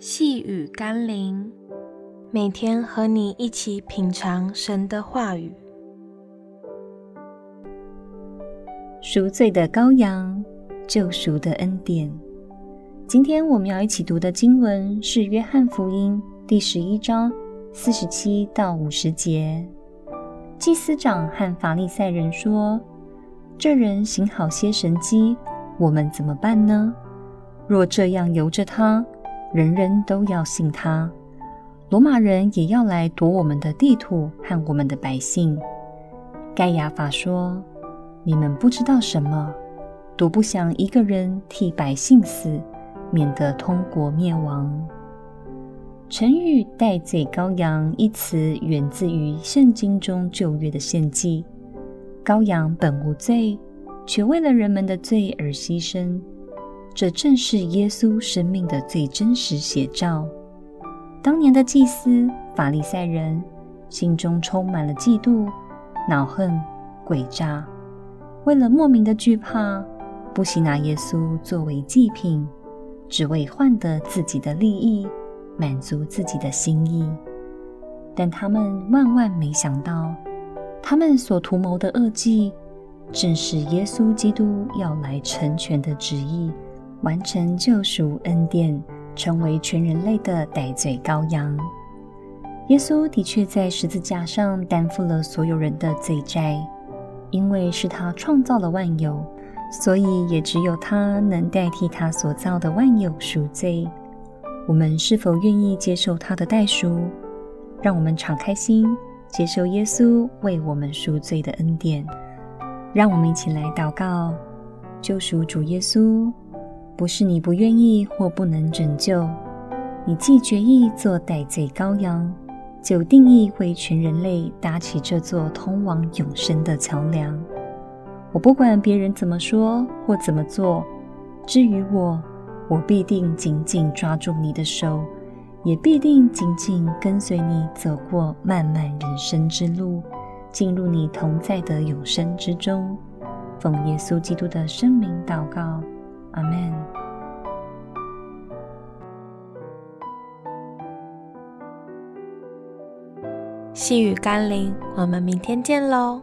细雨甘霖，每天和你一起品尝神的话语。赎罪的羔羊，救赎的恩典。今天我们要一起读的经文是《约翰福音》第十一章四十七到五十节。祭司长和法利赛人说：“这人行好些神迹，我们怎么办呢？若这样由着他，人人都要信他。罗马人也要来夺我们的地土和我们的百姓。”盖亚法说：“你们不知道什么，独不想一个人替百姓死。”免得通国灭亡。成语“代罪羔羊”一词源自于圣经中旧约的献祭。羔羊本无罪，却为了人们的罪而牺牲。这正是耶稣生命的最真实写照。当年的祭司法利赛人心中充满了嫉妒、恼恨、诡诈，为了莫名的惧怕，不惜拿耶稣作为祭品。只为换得自己的利益，满足自己的心意。但他们万万没想到，他们所图谋的恶计，正是耶稣基督要来成全的旨意，完成救赎恩典，成为全人类的代罪羔羊。耶稣的确在十字架上担负了所有人的罪债，因为是他创造了万有。所以，也只有他能代替他所造的万有赎罪。我们是否愿意接受他的代赎？让我们敞开心，接受耶稣为我们赎罪的恩典。让我们一起来祷告：救赎主耶稣，不是你不愿意或不能拯救，你既决意做代罪羔羊，就定义为全人类搭起这座通往永生的桥梁。我不管别人怎么说或怎么做，至于我，我必定紧紧抓住你的手，也必定紧紧跟随你走过漫漫人生之路，进入你同在的永生之中。奉耶稣基督的圣名祷告，阿们。细雨甘霖，我们明天见喽。